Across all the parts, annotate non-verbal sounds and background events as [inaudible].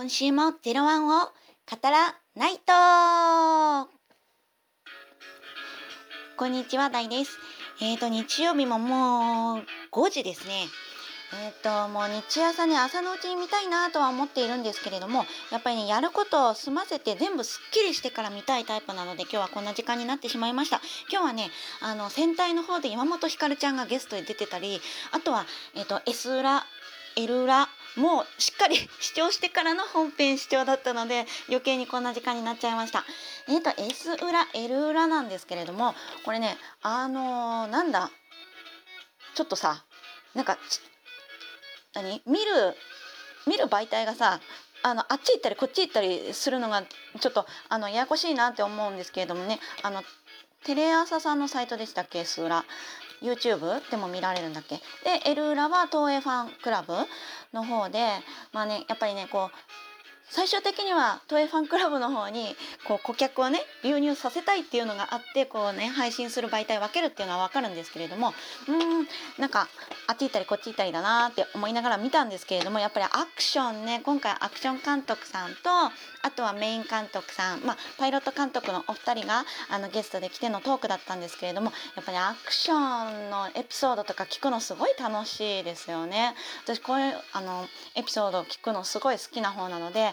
今週もゼロワンを語らないとこんにちは、ダイです。えっ、ー、と、日曜日ももう5時ですね。えっ、ー、と、もう日朝ね、朝のうちに見たいなとは思っているんですけれども、やっぱりね、やることを済ませて全部すっきりしてから見たいタイプなので、今日はこんな時間になってしまいました。今日はね、あの、戦隊の方で山本ひかるちゃんがゲストで出てたり、あとは、えっ、ー、と、S 裏、L 裏、もうしっかり視聴してからの本編視聴だったので余計にこんな時間になっちゃいました。えっ、ー、と S 裏 L 裏なんですけれどもこれねあのー、なんだ？ちょっとさなんか何？見る見る媒体がさあのあっち行ったりこっち行ったりするのがちょっとあのややこしいなって思うんですけれどもね。あのテレ朝さんのサイトでしたっけ？ス裏。YouTube でも見られるんだっけ？でエルーラは東映ファンクラブの方でまあねやっぱりねこう最終的にはトエファンクラブの方にこう顧客をね流入させたいっていうのがあってこうね配信する媒体分けるっていうのは分かるんですけれどもうんなんかあっち行ったりこっち行ったりだなって思いながら見たんですけれどもやっぱりアクションね今回アクション監督さんとあとはメイン監督さん、まあ、パイロット監督のお二人があのゲストで来てのトークだったんですけれどもやっぱりアクションのエピソードとか聞くのすごい楽しいですよね。私こういうあのエピソードを聞くのすごい好きな方なので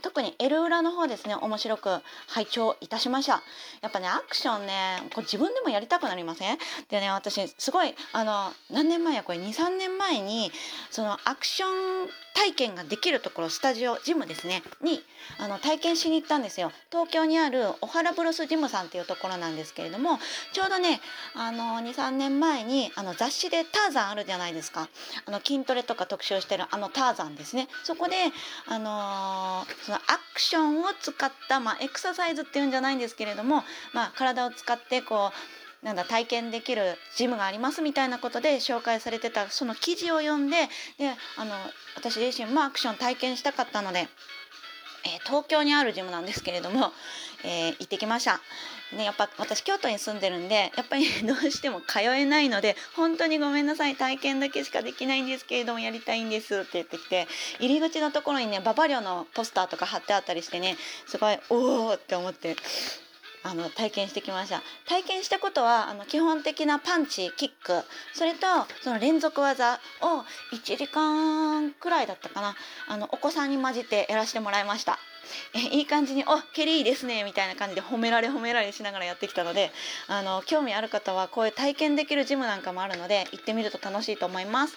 特に L 裏の方ですね面白く拝聴いたしました。やっぱねアクションねこう自分でもやりたくなりません？でね私すごいあの何年前やこれ23年前にそのアクション体験ができるところスタジオジムですねにあの体験しに行ったんですよ。東京にある小原ブロスジムさんっていうところなんですけれどもちょうどねあの23年前にあの雑誌でターザンあるじゃないですか。あの筋トレとか特集してるあのターザンですね。そこであのそのアクションを使った、まあ、エクササイズっていうんじゃないんですけれども、まあ、体を使ってこうなんだ体験できるジムがありますみたいなことで紹介されてたその記事を読んでであの私自身もアクション体験したかったので、東京にあるジムなんですけれども、[laughs] えー、行ってきました。ね、やっぱ私京都に住んでるんでやっぱり [laughs] どうしても通えないので本当にごめんなさい。体験だけしかできないんですけれどもやりたいんです。って言ってきて入り口のところにねババリョのポスターとか貼ってあったりしてねすごいおおって思ってあの体験してきました。体験したことはあの基本的なパンチキックそれとその連続技を1時間くらいだったかな。あのお子さんに混じってやらせてもらいました。えいい感じに「お蹴りいいですね」みたいな感じで褒められ褒められしながらやってきたのであの興味ある方はこういう体験できるジムなんかもあるので行ってみると楽しいと思います。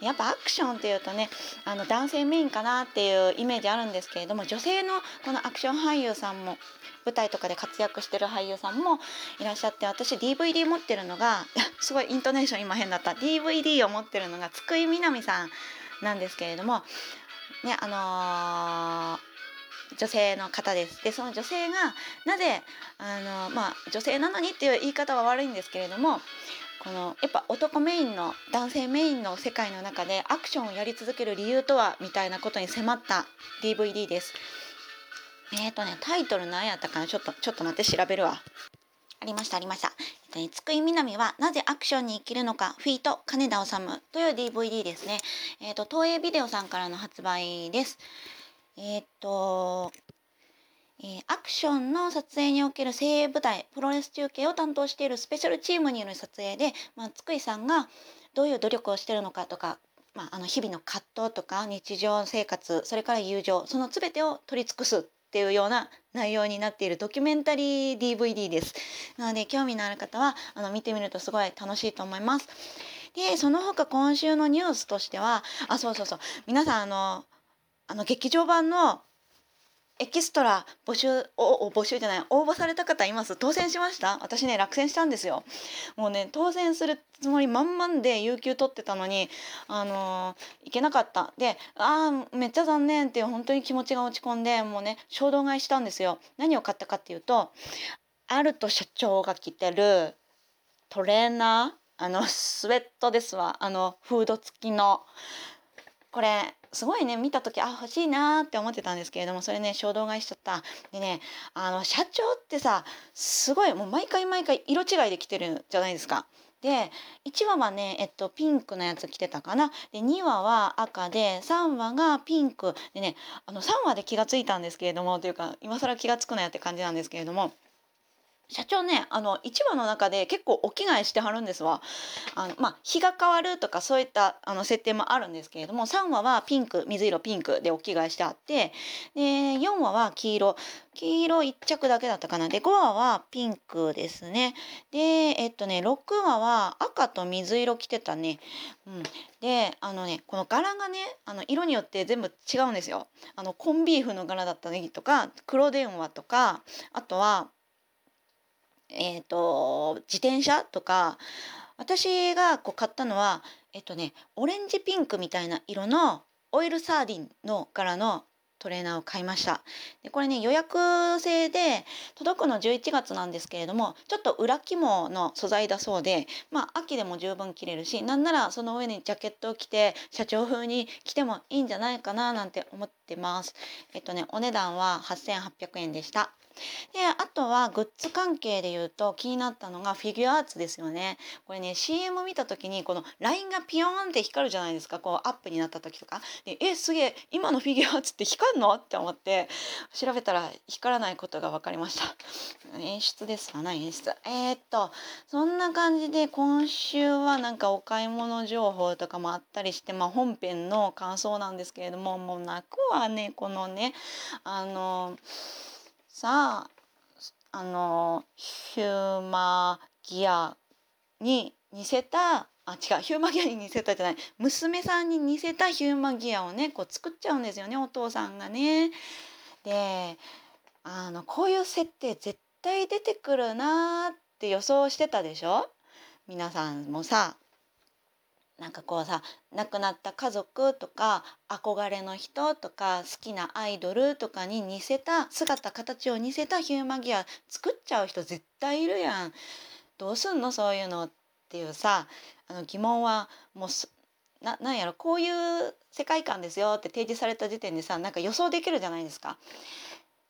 やっぱアクションっていうとねあの男性メインかなっていうイメージあるんですけれども女性のこのアクション俳優さんも舞台とかで活躍してる俳優さんもいらっしゃって私 DVD 持ってるのが [laughs] すごいイントネーション今変だった。DVD を持ってるのが津久井みなみさんなんですけれどもねあのー女性の方です。でその女性がなぜあの、まあ、女性なのにっていう言い方は悪いんですけれどもこのやっぱ男メインの男性メインの世界の中でアクションをやり続ける理由とはみたいなことに迫った DVD です。えっ、ー、とねタイトル何やったかな？ちょっとちょっと待って調べるわ。ありましたありました。えっとね、津久井みなみはなぜアクションに生きるのかフィート金田治という DVD ですね。えっ、ー、と東映ビデオさんからの発売です。えっ、とえー、アクションの撮影における精鋭部隊プロレス中継を担当しているスペシャルチームによる撮影で、まあ、津久井さんがどういう努力をしてるのかとかまあ、あの日々の葛藤とか日常生活それから友情その全てを取り尽くすっていうような内容になっているドキュメンタリー DVD です。なので興味のある方はあの見てみるとすごい楽しいと思います。でその他今週のニュースとしてはあそうそうそう皆さんあのあの劇場版のエキストラ募集お募集じゃない応募された方います？当選しました？私ね落選したんですよ。もうね当選するつもり満々で有給取ってたのにあのー、いけなかった。でああめっちゃ残念っていう本当に気持ちが落ち込んでもうね衝動買いしたんですよ。何を買ったかっていうとアルト社長が着てるトレーナー？あのスウェットですわ。あのフード付きの。これすごいね見た時あ欲しいなって思ってたんですけれどもそれね衝動買いしちゃった。でねあの社長ってさすごいもう毎回毎回色違いで着てるじゃないですか。で1話はね、えっと、ピンクのやつ着てたかな。で2話は赤で3話がピンク。でねあの3話で気が付いたんですけれどもというか今更気が付くなよって感じなんですけれども。社長ねあの1話の中で結構お着替えしてはるんですわ。あのまあ日が変わるとかそういったあの設定もあるんですけれども3話はピンク水色ピンクでお着替えしてあってで4話は黄色。黄色1着だけだったかな。で5話はピンクですね。でえっとね6話は赤と水色着てたね。うん。であのねこの柄がねあの色によって全部違うんですよ。あのコンビーフの柄だったりとか黒電話とかあとはえーと、自転車とか私がこう買ったのはえっとねオレンジピンクみたいな色のオイルサーディンの柄のトレーナーを買いました。でこれね予約制で届くの11月なんですけれどもちょっと裏肝の素材だそうでまあ秋でも十分着れるしなんならその上にジャケットを着て社長風に着てもいいんじゃないかななんて思ってます。えっとねお値段は8800円でした。であとはグッズ関係で言うと気になったのがフィギュアーツですよね。これね CM を見た時にこのラインがピヨーンって光るじゃないですか。こうアップになった時とか。でえすげえ今のフィギュアアーツって光るの？って思って調べたら光らないことが分かりました。演出ですわな演出。えー、っとそんな感じで今週はなんかお買い物情報とかもあったりしてまあ本編の感想なんですけれどももう泣くわねこのね。あのさああのヒューマギアに似せたあ違うヒューマギアに似せたじゃない娘さんに似せたヒューマギアをねこう作っちゃうんですよねお父さんがね。であのこういう設定絶対出てくるなって予想してたでしょ？皆さんもさなんかこうさ亡くなった家族とか憧れの人とか好きなアイドルとかに似せた姿形を似せたヒューマギア作っちゃう人絶対いるやん。どうすんの？そういうのっていうさあの疑問はもうななんやろ？こういう世界観ですよって提示された時点でさなんか予想できるじゃないですか。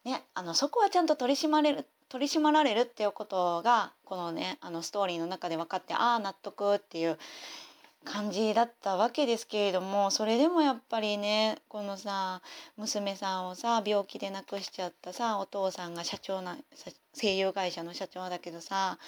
ね、あのそこはちゃんと取り締まれる取り締まられるっていうことがこのねあのストーリーの中で分かってああ納得っていう感じだったわけですけれどもそれでもやっぱりねこのさ娘さんをさ病気で亡くしちゃったさお父さんが社長な声優会社の社長だけどさ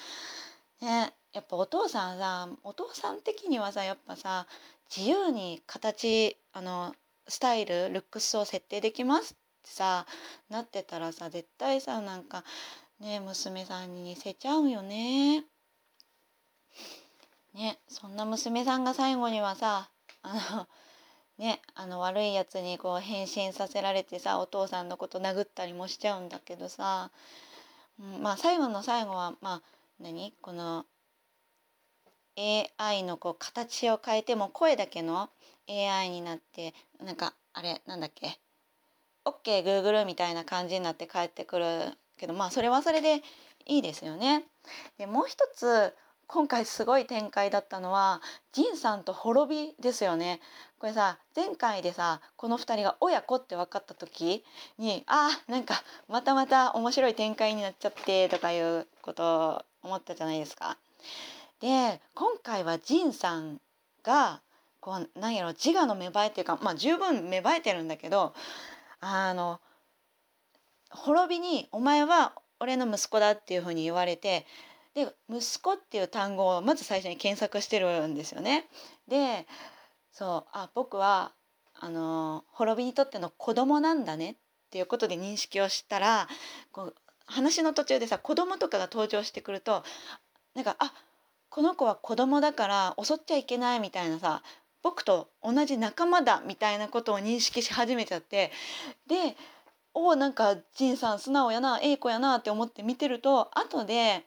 ねやっぱお父さんさお父さん的にはさやっぱさ自由に形あのスタイルルックスを設定できますってさなってたらさ絶対さなんかね娘さんに似せちゃうよね。ねそんな娘さんが最後にはさあの [laughs] ねあの悪いやつにこう変身させられてさお父さんのこと殴ったりもしちゃうんだけどさ、うん、まあ最後の最後はまあ何？この AI のこう形を変えても声だけの AI になってなんかあれなんだっけ？OKGoogle みたいな感じになって帰ってくるけどまあそれはそれでいいですよね。でもう一つ今回すごい展開だったのはジンさんと滅びですよねこれさ前回でさこの2人が親子って分かった時にあーなんかまたまた面白い展開になっちゃってとかいうことを思ったじゃないですか。で今回はジンさんがこうなんやろ自我の芽生えっていうかまあ十分芽生えてるんだけどあの滅びに「お前は俺の息子だ」っていうふうに言われてで息子っていう単語をまず最初に検索してるんですよね。でそうあ僕はあの滅びにとっての子供なんだねっていうことで認識をしたらこう話の途中でさ子供とかが登場してくるとなんかあこの子は子供だから襲っちゃいけないみたいなさ僕と同じ仲間だみたいなことを認識し始めちゃってでおなんか仁さん素直やなええ子やなって思って見てると後で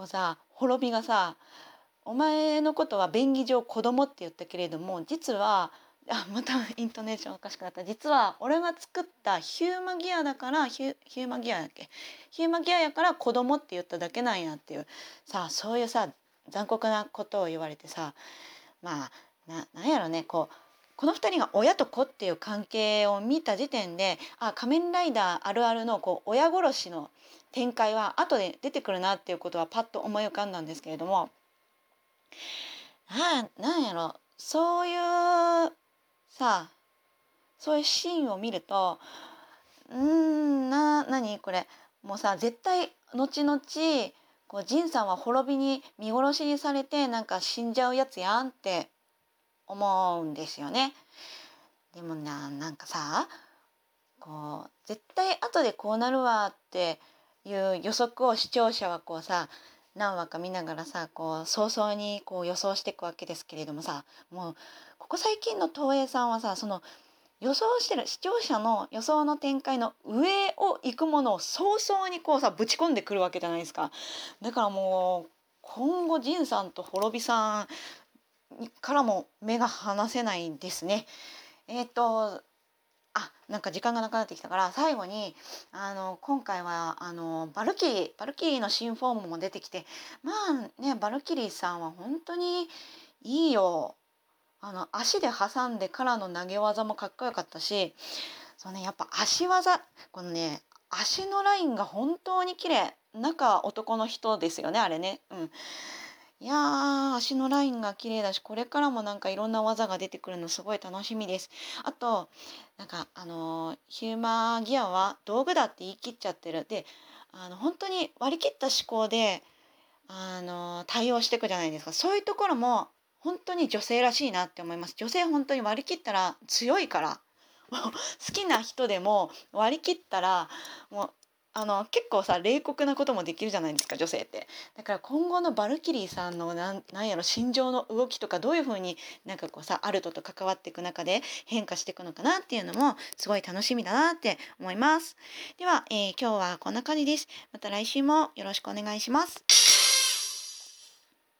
こうさ滅びがさ「お前のことは便宜上子供って言ったけれども実はあまたイントネーションおかしくなった。実は俺が作ったヒューマギアだからヒュヒューマギアだっけ？ヒューマギアやから子供って言っただけなんやっていう。さそういうさ残酷なことを言われてさまあななんやろねこうこの2人が親と子っていう関係を見た時点であ仮面ライダーあるあるのこう親殺しの展開は後で出てくるなっていうことはパッと思い浮かんだんですけれども。ななんやろ。そういうさそういうシーンを見るとうんな何これ。もうさ絶対後々こう仁さんは滅びに見殺しにされてなんか死んじゃうやつやんって思うんですよね。でもななんかさこう絶対後でこうなるわっていう予測を視聴者はこうさ何話か見ながらさこう早々にこう予想していくわけですけれどもさもうここ最近の東映さんはさその予想してる視聴者の予想の展開の上を行くものを早々にこうさぶち込んでくるわけじゃないですか。だからもう今後仁さんと滅びさんからも目が離せないですね。えっ、とあなんか時間がなくなってきたから最後にあの今回はあのバルキリーバルキリーの新フォームも出てきてまあねバルキリーさんは本当にいいよ。あの足で挟んでからの投げ技もかっこよかったしそうねやっぱ足技このね足のラインが本当に綺麗。中男の人ですよねあれね。うん。いや足のラインが綺麗だしこれからもなんかいろんな技が出てくるのすごい楽しみです。あとなんかあの、ヒューマーギアは道具だって言い切っちゃってる。であの本当に割り切った思考であの、対応していくじゃないですか。そういうところも本当に女性らしいなって思います。女性本当に割り切ったら強いから。好きな人でも割り切ったらもうあの結構さ冷酷なこともできるじゃないですか女性って。だから今後のバルキリーさんのなんなんやろ心情の動きとかどういうふうになんかこうさアルトと関わっていく中で変化していくのかなっていうのもすごい楽しみだなって思います。では、えー、今日はこんな感じです。また来週もよろしくお願いします。